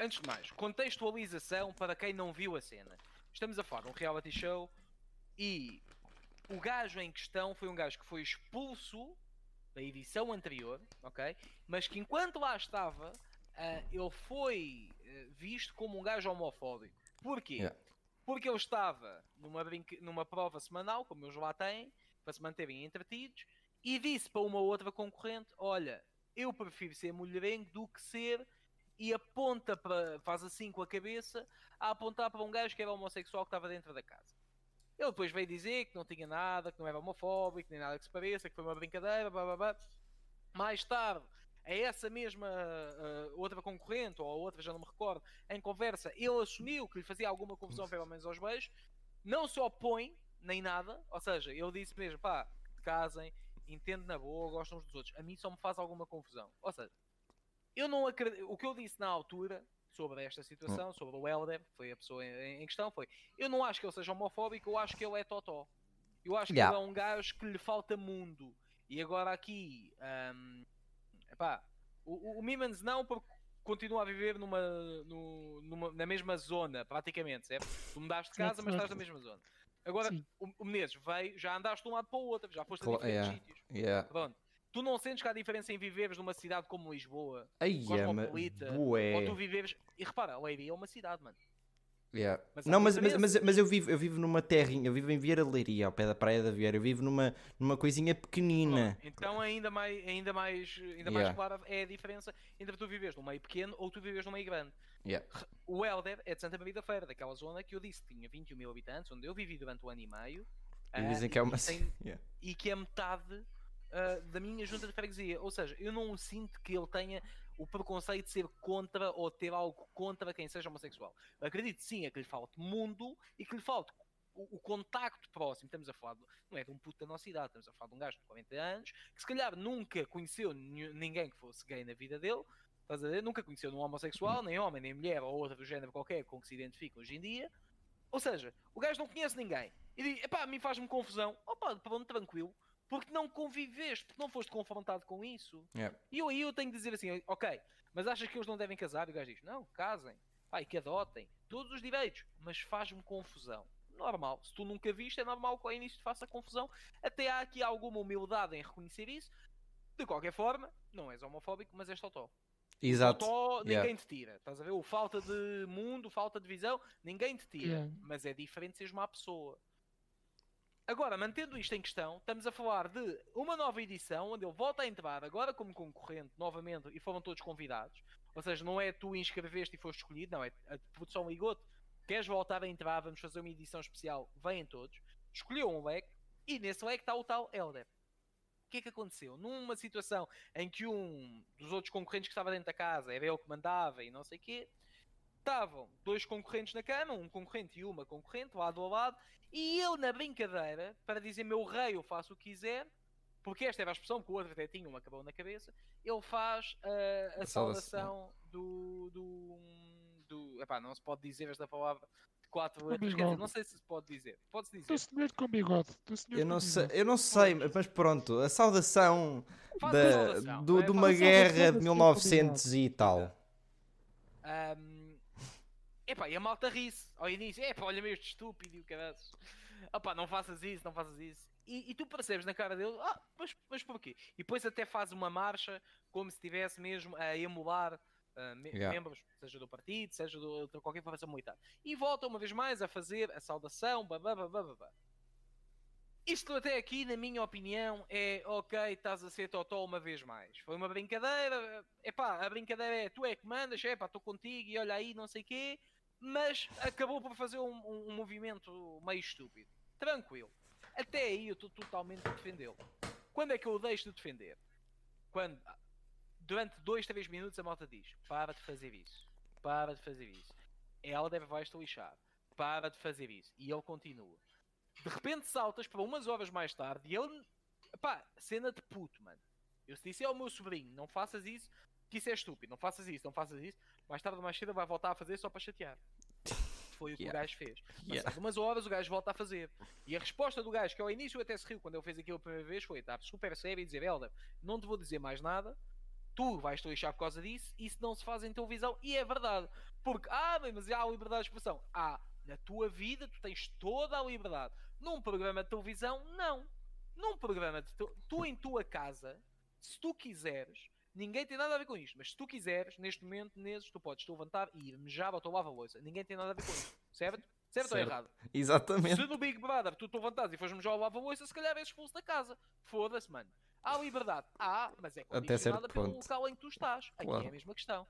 Antes de mais, contextualização para quem não viu a cena. Estamos a falar de um reality show e o gajo em questão foi um gajo que foi expulso da edição anterior, ok? Mas que enquanto lá estava, ah, ele foi eh, visto como um gajo homofóbico. Porquê? Yeah. Porque ele estava numa, numa prova semanal, como eles lá têm, para se manterem entretidos, e disse para uma outra concorrente: Olha, eu prefiro ser mulherengo do que ser. E aponta para. faz assim com a cabeça a apontar para um gajo que era homossexual que estava dentro da casa. Ele depois veio dizer que não tinha nada, que não era homofóbico, nem nada que se pareça, que foi uma brincadeira, blá blá blá. Mais tarde, a essa mesma ah, outra concorrente, ou a outra, já não me recordo, em conversa, ele assumiu que lhe fazia alguma confusão, pelo menos aos beijos, não se opõe, nem nada, ou seja, ele disse mesmo, pá, casem, entendo na boa, gostam uns dos outros, a mim só me faz alguma confusão. Ou seja, eu não acredito, o que eu disse na altura sobre esta situação, sobre o Helder, que foi a pessoa em, em questão, foi, eu não acho que ele seja homofóbico, eu acho que ele é totó. Eu acho que Yeah. ele é um gajo que lhe falta mundo. E agora aqui, ahm, epá, o, o- o Mimans não, porque continua a viver numa, no- numa- na mesma zona, praticamente, certo? Tu mudaste de casa, mas estás na mesma zona. Agora, Sim. o, o Menezes veio, já andaste de um lado para o outro, já foste a diferentes yeah. sítios. yeah. Pronto. Tu não sentes que há diferença em viveres numa cidade como Lisboa, Ai, é, cosmopolita, bué. ou tu viveres. E repara, Leiria é uma cidade, mano. Yeah. Mas Não, mas, mas, mas, mas eu, vivo, eu vivo numa terrinha, eu vivo em Vieira de Leiria, ao pé da praia da Vieira, eu vivo numa, numa coisinha pequenina. Pronto, Então ainda mais, ainda mais, ainda Yeah. mais clara é a diferença entre tu viveres num meio pequeno ou tu viveres num meio grande. Yeah. O Helder é de Santa Maria da Feira, daquela zona que eu disse que tinha 21 mil habitantes, onde eu vivi durante um ano e meio. E ah, dizem que é uma. tem- Yeah. e que é metade ah, da minha junta de freguesia. Ou seja, eu não sinto que ele tenha o preconceito de ser contra ou ter algo contra quem seja homossexual. Acredito sim, é que lhe falte mundo e que lhe falte o, o contacto próximo. Estamos a falar, de- não é de um puto da nossa idade, estamos a falar de um gajo de 40 anos que se calhar nunca conheceu ninguém que fosse gay na vida dele. Estás a ver? Nunca conheceu nenhum homossexual, nem homem, nem mulher ou outra do género qualquer com que se identifica hoje em dia. Ou seja, o gajo não conhece ninguém. E diz, epá, a mim faz-me confusão. Opa, pronto, tranquilo. Porque não conviveste, porque não foste confrontado com isso. Yeah. E eu aí eu tenho de dizer assim, ok, mas achas que eles não devem casar? E o gajo diz, não, casem. Pai, que adotem. Todos os direitos. Mas faz-me confusão. Normal. Se tu nunca viste, é normal que ao início te faça confusão. Até há aqui alguma humildade em reconhecer isso. De qualquer forma, não és homofóbico, mas és totó. Exato. Totó, ninguém Yeah. te tira. Estás a ver? O falta de mundo, falta de visão, ninguém te tira. Yeah. Mas é diferente seres má pessoa. Agora, mantendo isto em questão, estamos a falar de uma nova edição onde ele volta a entrar agora como concorrente novamente e foram todos convidados. Ou seja, não é tu inscreveste e foste escolhido, não, é a produção ligou-te. Queres voltar a entrar, vamos fazer uma edição especial, vêm todos. Escolheu um leque e nesse leque está o tal Elder. O que é que aconteceu? Numa situação em que um dos outros concorrentes que estava dentro da casa era ele que mandava e não sei o quê, estavam dois concorrentes na cama, um concorrente e uma concorrente, lado a lado, e eu na brincadeira, para dizer meu rei, eu faço o que quiser, porque esta era a expressão que o outro até tinha uma acabou na cabeça, ele faz ah, a A saudação do. do, do epá, não se pode dizer esta palavra de quatro letras, bigode. não sei se se pode dizer. Pode-se dizer. Do senhor com bigode. Eu não, sei, bigode. eu não sei, mas pronto, a saudação, da, saudação, do, é? de uma guerra de do 1900 e tal. Ahm, epá, e a malta ri-se ao início. Epá, olha-me este estúpido e o caralho. Opá, não faças isso, não faças isso. E, e tu percebes na cara dele, ah, mas, mas porquê? E depois até faz uma marcha como se estivesse mesmo a emular ah, me- Yeah. membros, seja do partido, seja do, de qualquer formação militar. E volta uma vez mais a fazer a saudação, babá, babá, babá. Isto até aqui, na minha opinião, é ok, estás a ser totó uma vez mais. Foi uma brincadeira, epá, a brincadeira é tu é que mandas, epá, estou contigo e olha aí, não sei quê, mas acabou por fazer um, um- um movimento meio estúpido. Tranquilo. Até aí eu estou totalmente a defendê-lo. Quando é que eu deixo de defender? Quando durante 2, 3 minutos a malta diz: para de fazer isso, para de fazer isso. Ela deve vais-te lixar, para de fazer isso. E ele continua. De repente saltas para umas horas mais tarde e ele. Pá, cena de puto, mano. Eu se disse ao meu sobrinho: não faças isso, que isso é estúpido, não faças isso, não faças isso. Mais tarde ou mais cedo vai voltar a fazer só para chatear. Foi o que Yeah. o gajo fez. Yeah. Passado umas horas o gajo volta a fazer. E a resposta do gajo, que ao início até se riu quando ele fez aquilo a primeira vez, foi estar super sério e dizer: Helder, não te vou dizer mais nada, tu vais te lixar por causa disso, isso não se faz em televisão. E é verdade. Porque, ah, bem, mas há liberdade de expressão. Ah, na tua vida tu tens toda a liberdade. Num programa de televisão, não. Num programa de te- tu em tua casa, se tu quiseres, ninguém tem nada a ver com isto, mas se tu quiseres, neste momento, nesses, tu podes te levantar e ir mejar ao teu lava-louça. Ninguém tem nada a ver com isto, certo? Certo, ou Certo. errado? Exatamente. Se no Big Brother tu te levantares e fores mejar ao lava-louça, se calhar és expulso da casa. Foda-se, mano. Há liberdade. Há, mas é condicionada pelo ponto. local em que tu estás. Aqui Claro. é a mesma questão.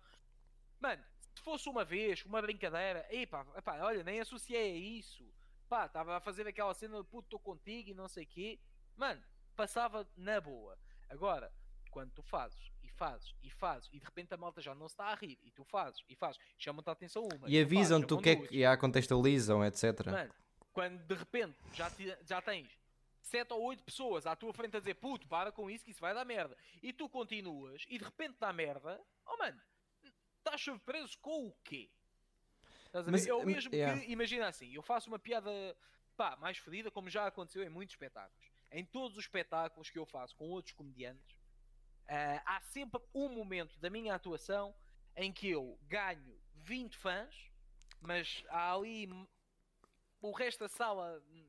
Mano, se fosse uma vez, uma brincadeira, epá, epá, olha, nem associei a isso. Pá, estava a fazer aquela cena de puto, estou contigo e não sei o quê. Mano, passava na boa. Agora, quando tu fazes fazes e fazes e de repente a malta já não se está a rir e tu fazes e fazes, chamam-te a atenção uma. E avisam-te o que é que há, contextualizam, etc. Mano, quando de repente já, ti- já tens 7 ou 8 pessoas à tua frente a dizer puto, para com isso que isso vai dar merda. E tu continuas e de repente dá merda, oh mano, estás surpreso com o quê? Estás a Mas, ver? É o hum, mesmo yeah. que, imagina assim, eu faço uma piada pá, mais fodida, como já aconteceu em muitos espetáculos. Em todos os espetáculos que eu faço com outros comediantes, ah, há sempre um momento da minha atuação em que eu ganho 20 fãs, mas há ali o resto da sala hum,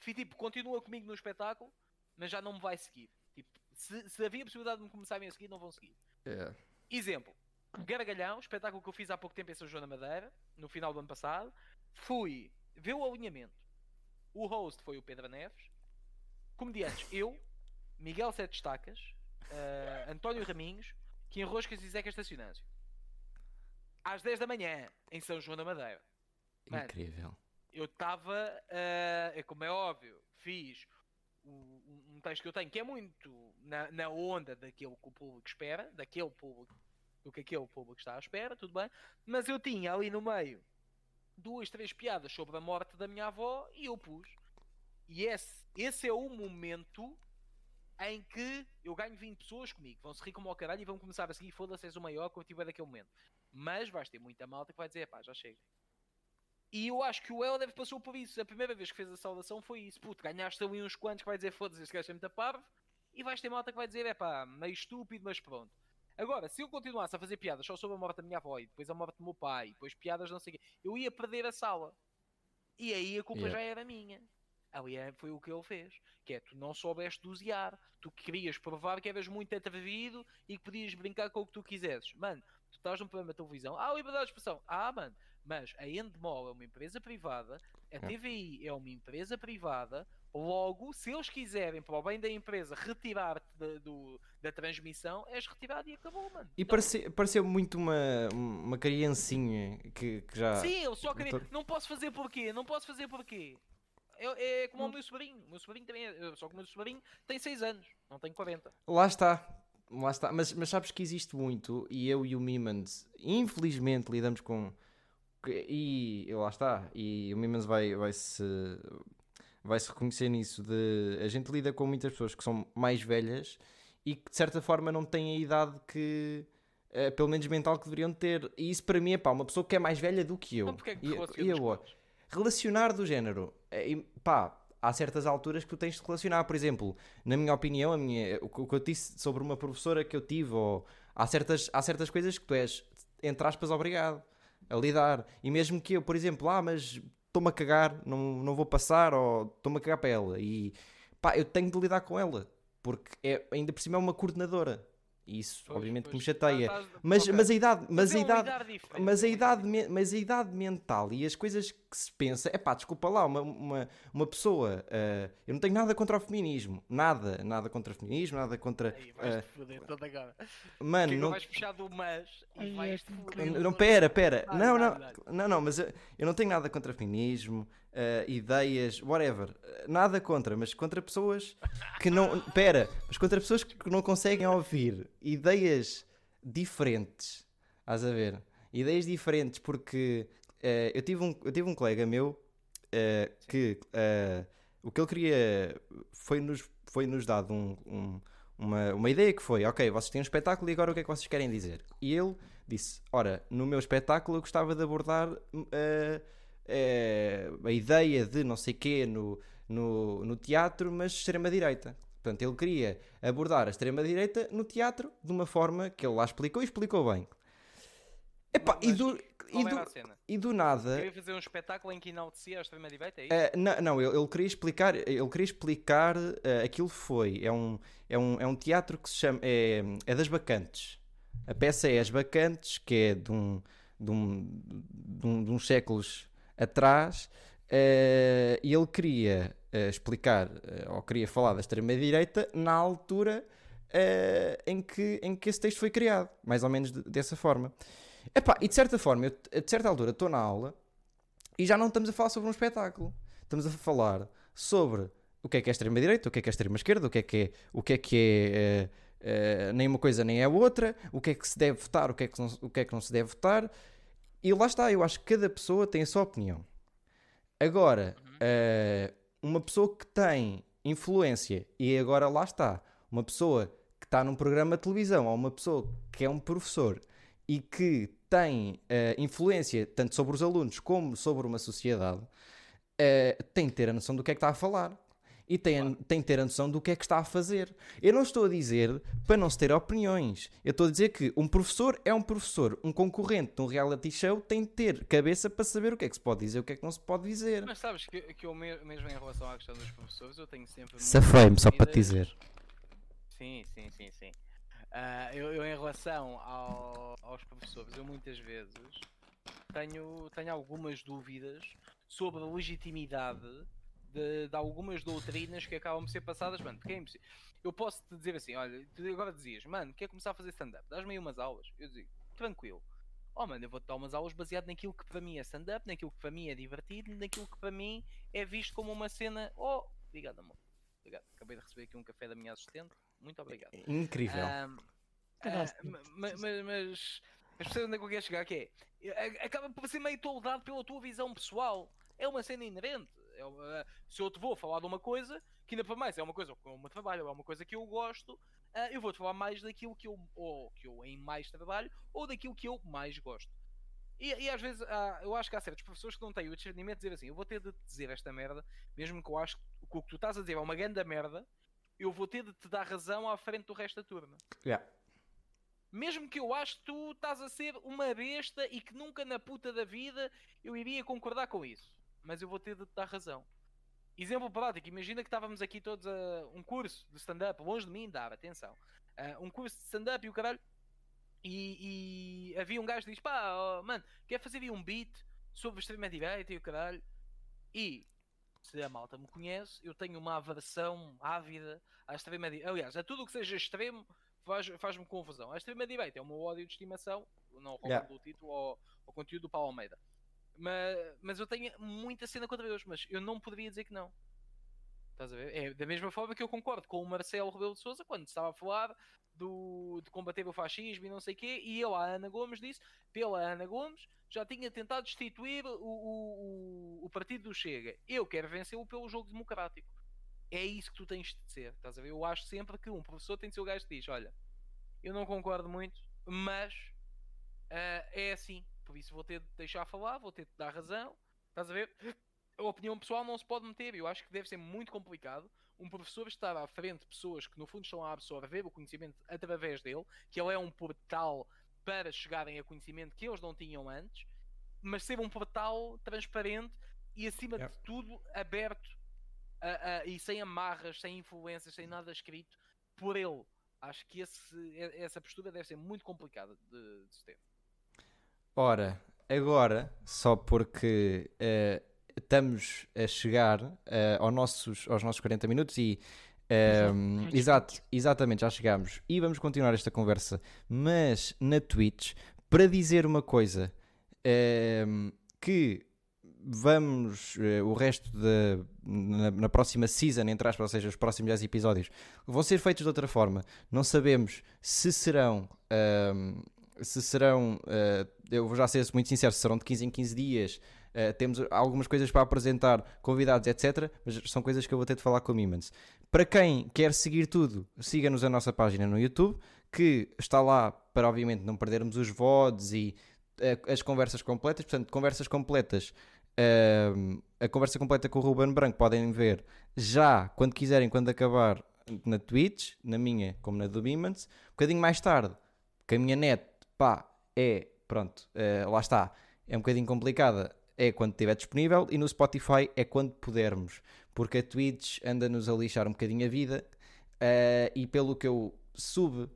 tipo, continua comigo no espetáculo, mas já não me vai seguir. Tipo, se, se havia possibilidade de me começarem a seguir, não vão seguir. É. Exemplo, Gargalhão, espetáculo que eu fiz há pouco tempo em São João da Madeira, no final do ano passado, fui ver o alinhamento. O host foi o Pedro Neves, comediantes eu, Miguel Sete Estacas, eh, António Raminhos, Kim Roscas e Zeca Estacionâncio. Às 10 da manhã, em São João da Madeira. Mano, Incrível. eu estava, é como é óbvio, fiz um, um texto que eu tenho que é muito na, na onda daquilo que o público espera, daquele público, do que aquele público está à espera, tudo bem, mas eu tinha ali no meio duas, três piadas sobre a morte da minha avó e eu pus. E esse, esse é o momento em que eu ganho 20 pessoas comigo, vão se rir como ao caralho e vão começar a seguir, foda-se, és o maior que eu tiver daquele momento. Mas vais ter muita malta que vai dizer, pá, já chega. E eu acho que o Helder passou por isso. A primeira vez que fez a saudação foi isso. Puto, ganhaste ali uns quantos que vai dizer foda-se, este gajo é muito parvo. E vais ter malta que vai dizer, é pá, meio estúpido, mas pronto. Agora, se eu continuasse a fazer piadas só sobre a morte da minha avó e depois a morte do meu pai, e depois piadas não sei o quê, eu ia perder a sala. E aí a culpa Yeah. já era minha. Ali é- foi o que ele fez. Que é, tu não soubeste dosear. Tu querias provar que eras muito atrevido e que podias brincar com o que tu quisesses. Mano, tu estás num programa de televisão, há liberdade de expressão. Ah, mano, mas a Endemol é uma empresa privada, a TVI é uma empresa privada, logo, se eles quiserem, para o bem da empresa, retirar-te da, do- da transmissão, és retirado e acabou, mano. E parece, pareceu muito uma, uma criancinha que, que já. Sim, eu só queria. Não posso fazer porquê? Não posso fazer porquê? É, é como o meu sobrinho. O meu sobrinho também é. Só que o meu sobrinho tem 6 anos, não tem 40. Lá está. Lá está. Mas, mas sabes que existe muito e eu e o Mimans, infelizmente, lidamos com. que- E lá está. E o Mimans vai, vai, se, vai se reconhecer nisso. De, a gente lida com muitas pessoas que são mais velhas e que de certa forma não têm a idade que. eh, pelo menos mental que deveriam ter. E isso para mim é pá, uma pessoa que é mais velha do que eu. Então porque é que e, e eu, eles? Relacionar do género. é, pá, há certas alturas que tu tens de relacionar. Por exemplo, na minha opinião, a minha, o que eu disse sobre uma professora que eu tive, ou há certas, há certas coisas que tu és, entre aspas, obrigado a lidar. E mesmo que eu, por exemplo, ah, mas estou-me a cagar, não, não vou passar, ou estou-me a cagar para ela. E pá, eu tenho de lidar com ela, porque é, ainda por cima é uma coordenadora. Isso, Pois, obviamente, que me pois, chateia. tá- tá- Mas, ok. mas a idade, mas é a idade, mas a é idade, me- mas a idade mental e as coisas que se pensa, é pá, desculpa lá, uma, uma, uma pessoa, ah, eu não tenho nada contra o feminismo, nada, nada contra o feminismo, nada contra, Aí vais ah, te foder todo agora. mano, Que não, vais puxar do mas e Ai, vais não, pera, pera, Dá-lhe, não, não, não, não, mas eu, eu não tenho nada contra o feminismo, eh, ideias, whatever. Nada contra, mas contra pessoas que não. Pera, mas contra pessoas que não conseguem ouvir ideias diferentes. Estás a ver? Ideias diferentes, porque eh, eu, tive um, eu tive um colega meu eh, que o que ele queria foi-nos foi -nos dado um- um- uma, uma ideia que foi: ok, vocês têm um espetáculo e agora o que é que vocês querem dizer? E ele disse: ora, no meu espetáculo eu gostava de abordar eh, eh, a ideia de não sei quê no, no, no teatro, mas extrema-direita. Portanto, ele queria abordar a extrema-direita no teatro de uma forma que ele lá explicou e explicou bem. Epá, e, do, e, do, e do nada. Queria fazer um espetáculo em que enaltecia a extrema-direita, é isso? Eh, não, não, ele, ele queria explicar, ele queria explicar eh, aquilo foi. É um, é, um, é um teatro que se chama. É, é das Bacantes. A peça é As Bacantes, que é de, um, de, um, de, um- de uns séculos atrás. e ele queria eh, explicar, eh, ou queria falar da extrema-direita na altura em, que, em que esse texto foi criado. Mais ou menos de- dessa forma. Epá, e de certa forma, eu, de certa altura, estou na aula e já não estamos a falar sobre um espetáculo. Estamos a falar sobre o que é que é extrema-direita, o que é que é extrema-esquerda, o que é que é, o que é, que é eh, eh, nem uma coisa nem a outra, o que é que se deve votar, o que é que não, o que é que não se deve votar. E lá está, eu acho que cada pessoa tem a sua opinião. Agora, eh, uma pessoa que tem influência, e agora lá está, uma pessoa que está num programa de televisão, ou uma pessoa que é um professor e que tem eh, influência tanto sobre os alunos como sobre uma sociedade, eh, tem que ter a noção do que é que está a falar. E tem, tem que ter a noção do que é que está a fazer. Eu não estou a dizer para não se ter opiniões. Eu estou a dizer que um professor é um professor. Um concorrente num reality show tem de ter cabeça para saber o que é que se pode dizer e o que é que não se pode dizer. Mas sabes que, que eu me- mesmo em relação à questão dos professores, eu tenho sempre. Safei-me só para te dizer. Sim, sim, sim, sim. Ah, eu, eu, em relação ao- aos professores, eu muitas vezes tenho, tenho algumas dúvidas sobre a legitimidade de, de algumas doutrinas que acabam por ser passadas, mano, porque é impossível. Eu posso te dizer assim, olha, tu agora dizias, mano, quer começar a fazer stand-up, dás-me aí umas aulas. Eu digo, tranquilo. Oh, mano, eu vou-te dar umas aulas baseado naquilo que para mim é stand-up, naquilo que para mim é divertido, naquilo que para mim é visto como uma cena. Oh, obrigado, amor. Obrigado. Acabei de receber aqui um café da minha assistente. Muito obrigado. Incrível. Ahm, Cadastro. ah, ma- ma- mas, mas as pessoas onde é que eu quero chegar que é acaba por ser meio toldado pela tua visão pessoal. É uma cena inerente. É uma- se eu te vou falar de uma coisa, que ainda para mais é uma coisa com o meu trabalho, é uma coisa que eu gosto, ah, eu vou-te falar mais daquilo que eu, ou que eu em mais trabalho, ou daquilo que eu mais gosto. E, e às vezes há- eu acho que há certos professores que não têm o discernimento de dizer assim: eu vou ter de te dizer esta merda, mesmo que eu acho que o que tu estás a dizer é uma grande merda, eu vou ter de te dar razão à frente do resto da turma. Yeah. Mesmo que eu acho que tu estás a ser uma besta e que nunca na puta da vida eu iria concordar com isso. Mas eu vou ter de te dar razão. Exemplo prático, imagina que estávamos aqui todos a um curso de stand-up, longe de mim dar, atenção. Ah, um curso de stand-up e o caralho. E, e havia um gajo que diz: pá, oh, mano, quer fazer aí um beat sobre extrema-direita e o caralho. E se a malta me conhece, eu tenho uma aversão ávida à extrema-direita. Aliás, a tudo o que seja extremo faz- faz-me confusão. A extrema-direita é o meu ódio de estimação, não roubando Yeah. o título ao, ao conteúdo do Paulo Almeida. Mas, mas eu tenho muita cena contra eles, mas eu não poderia dizer que não. Estás a ver? É da mesma forma que eu concordo com o Marcelo Rebelo de Souza quando estava a falar do, de combater o fascismo e não sei o quê, e ele, a Ana Gomes, disse: pela Ana Gomes, já tinha tentado destituir o, o, o, partido do Chega. Eu quero vencê-lo pelo jogo democrático. É isso que tu tens de ser, estás a ver? Eu acho sempre que um professor tem de ser o gajo que diz: olha, eu não concordo muito, mas ah, é assim. Por isso vou ter de deixar falar, vou ter de dar razão. Estás a ver? A opinião pessoal não se pode meter. Eu acho que deve ser muito complicado um professor estar à frente de pessoas que no fundo estão a absorver o conhecimento através dele, que ele é um portal para chegarem a conhecimento que eles não tinham antes, mas ser um portal transparente e acima Yeah. de tudo aberto a- a- e sem amarras, sem influências, sem nada escrito por ele. Acho que esse- essa postura deve ser muito complicada de, de se ter. Ora, agora, só porque eh, estamos a chegar eh, aos, nossos, aos nossos 40 minutos e. ehm, Exato. exatamente, já chegámos. E vamos continuar esta conversa, mas na Twitch, para dizer uma coisa ehm, que vamos, eh, o resto da, na, na próxima season, entre aspas, ou seja, os próximos 10 episódios, vão ser feitos de outra forma. Não sabemos se serão. ahm, se serão. ah, eu vou já ser muito sincero, se serão de 15 em 15 dias. ah, temos algumas coisas para apresentar, convidados, etc. Mas são coisas que eu vou ter de falar com o Mimans. Para quem quer seguir tudo, siga-nos a nossa página no YouTube, que está lá para, obviamente, não perdermos os VODs e eh, as conversas completas. Portanto, conversas completas. a conversa completa com o Ruben Branco podem ver já, quando quiserem, quando acabar, na Twitch, na minha como na do Bimans. Um bocadinho mais tarde, que a minha net, pá, é, pronto, eh, lá está, é um bocadinho complicada. É quando estiver disponível e no Spotify é quando pudermos, porque a Twitch anda-nos a lixar um bocadinho a vida eh, e pelo que eu soube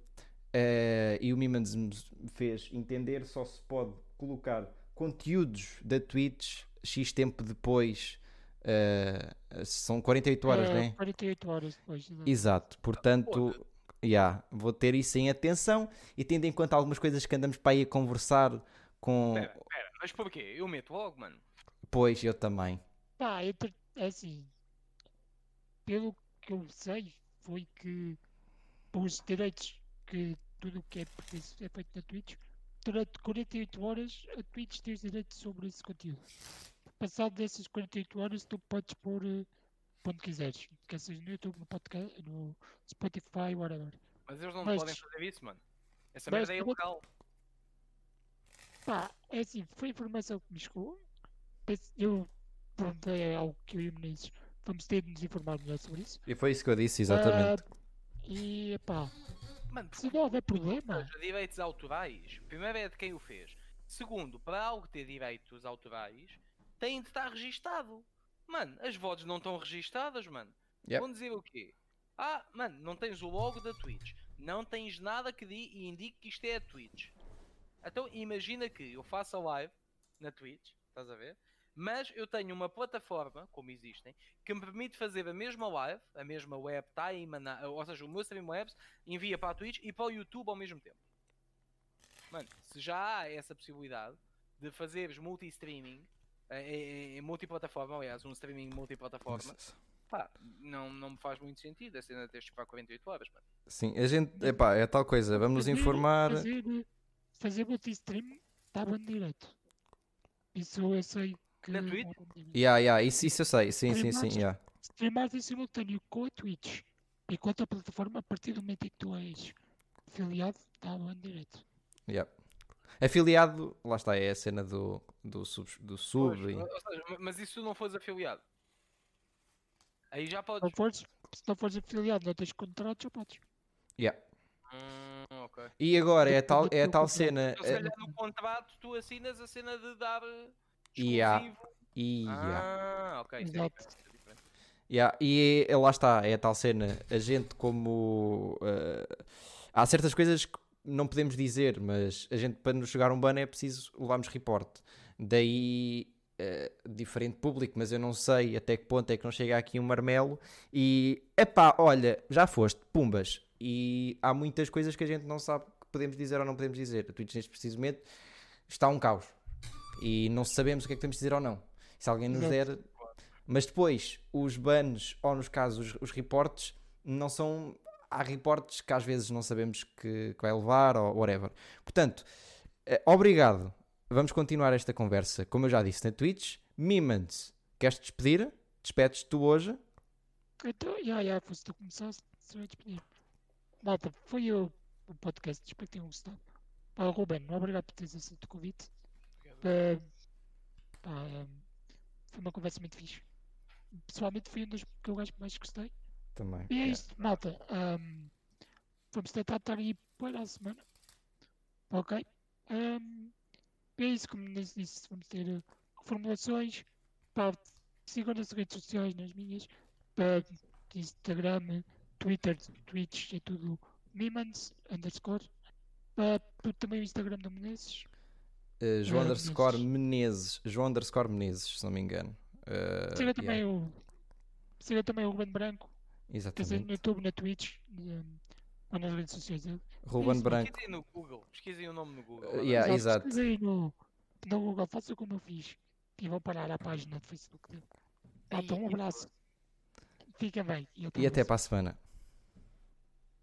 eh, e o Mimans me fez entender, só se pode colocar conteúdos da Twitch X tempo depois. eh, são 48 horas, É, não é? 48 horas depois. exato. Exato, portanto, yeah, vou ter isso em atenção e tendo em conta algumas coisas que andamos para aí a conversar com. Pera, pera, mas porquê? Eu meto logo, mano. Pois, eu também. Pá, é assim, pelo que eu sei, foi que os direitos que tudo o que é, é feito na Twitch, durante 48 horas a Twitch tem os direitos sobre esse conteúdo. Passado dessas 48 horas, tu podes pôr eh, onde quiseres, quer seja no YouTube, no podcast, no Spotify, whatever. Mas eles não Mas- podem fazer isso, mano. Essa mas merda é ilegal. Pá, é assim, foi a informação que me chegou. Eu perguntei algo que eu e o Menezes vamos ter de nos informar melhor sobre isso. E foi isso que eu disse, exatamente. Ah, e pá, Mano, se não houver problema, Os direitos autorais, primeiro é de quem o fez. Segundo, para algo ter direitos autorais, tem de estar registado. Mano, as VODs não estão registadas, mano. Yep. Vão dizer o quê? Ah, mano, não tens o logo da Twitch. Não tens nada que di e indique que isto é a Twitch. Então imagina que eu faço a live na Twitch, estás a ver? Mas eu tenho uma plataforma, como existem, que me permite fazer a mesma live, a mesma web time, na- ou seja, o meu stream webs envia para a Twitch e para o YouTube ao mesmo tempo. Mano, se já há essa possibilidade de fazeres multi-streaming, em, em multiplataforma, aliás, um streaming multiplataforma, pá, não, não me faz muito sentido a cena de teres de esperar 48 horas, mano. Sim, a gente, epá, é tal coisa, vamos nos fazer- informar. Fazer, fazer multi-stream estava direito. Isso eu sei que. Na Twitch? estava direito. Yeah, yeah, isso, isso eu sei, sim, sim, sim. Yeah. Streamar em simultâneo com a Twitch e com outra plataforma, a partir do momento em que tu és afiliado, estava direito. Yeah. Afiliado, lá está, é a cena do, do sub. Do sub Pois, e- ou seja, ma- mas e se tu não fores afiliado? Aí já podes. não fores, se não fores afiliado, não tens contrato, já podes. Yeah. Hum, ok. E agora é a tal, é a tal cena. Então, se eh, calhar no contrato tu assinas a cena de dar eh, Yeah. exclusivo. e, yeah. Ah, ok. É Exato. é. Yeah, e é- lá está, é a tal cena. A gente, como. eh, há certas coisas que não podemos dizer, mas a gente, para nos chegar um ban, é preciso levarmos reporte. Daí. eh, diferente público, mas eu não sei até que ponto é que não chega aqui um marmelo. E epá, olha, já foste, pumbas. E há muitas coisas que a gente não sabe que podemos dizer ou não podemos dizer. A Twitch, neste preciso momento, está um caos. E não sabemos o que é que podemos dizer ou não. Se alguém nos der mas depois, os bans, ou nos casos, os, os reportes, não são. Há reportes que às vezes não sabemos que, que vai levar, ou whatever. Portanto, eh, obrigado. Vamos continuar esta conversa, como eu já disse na Twitch. Mimans, queres despedir? Despedes tu hoje? Então, já, já, fosse tu começaste, se vai despedir. Malta, foi o, o podcast, espero que tenham gostado. Pá, Ruben, obrigado por teres aceito o convite. Pá, eh, foi uma conversa muito fixe. Pessoalmente foi um dos que eu acho que mais gostei. Também. E é isto, malta. ahm, vamos tentar estar aí para a semana. Ok? Ahm, é isso, como disse, vamos ter eh, reformulações. Pá, sigam nas redes sociais, nas minhas. pá, Instagram, Twitter, Twitch, é tudo Mimans, underscore. Pá, tu também o Instagram do Menezes. Eh, João Eh, underscore Menezes. Menezes. João underscore Menezes, se não me engano. Eh, Siga yeah, também o. Siga também o Ruben Branco. Quer dizer, no Exatamente. YouTube, na Twitch. ahm, ou nas redes sociais dele. Ruben Branco. Pesquisem no Google. Pesquisem o nome no Google. Uh, yeah. exato. pesquisei no, no Google, faça como eu fiz. e vou parar a página do Facebook dele. Malta, um e- abraço. Fiquem bem. E até para a semana.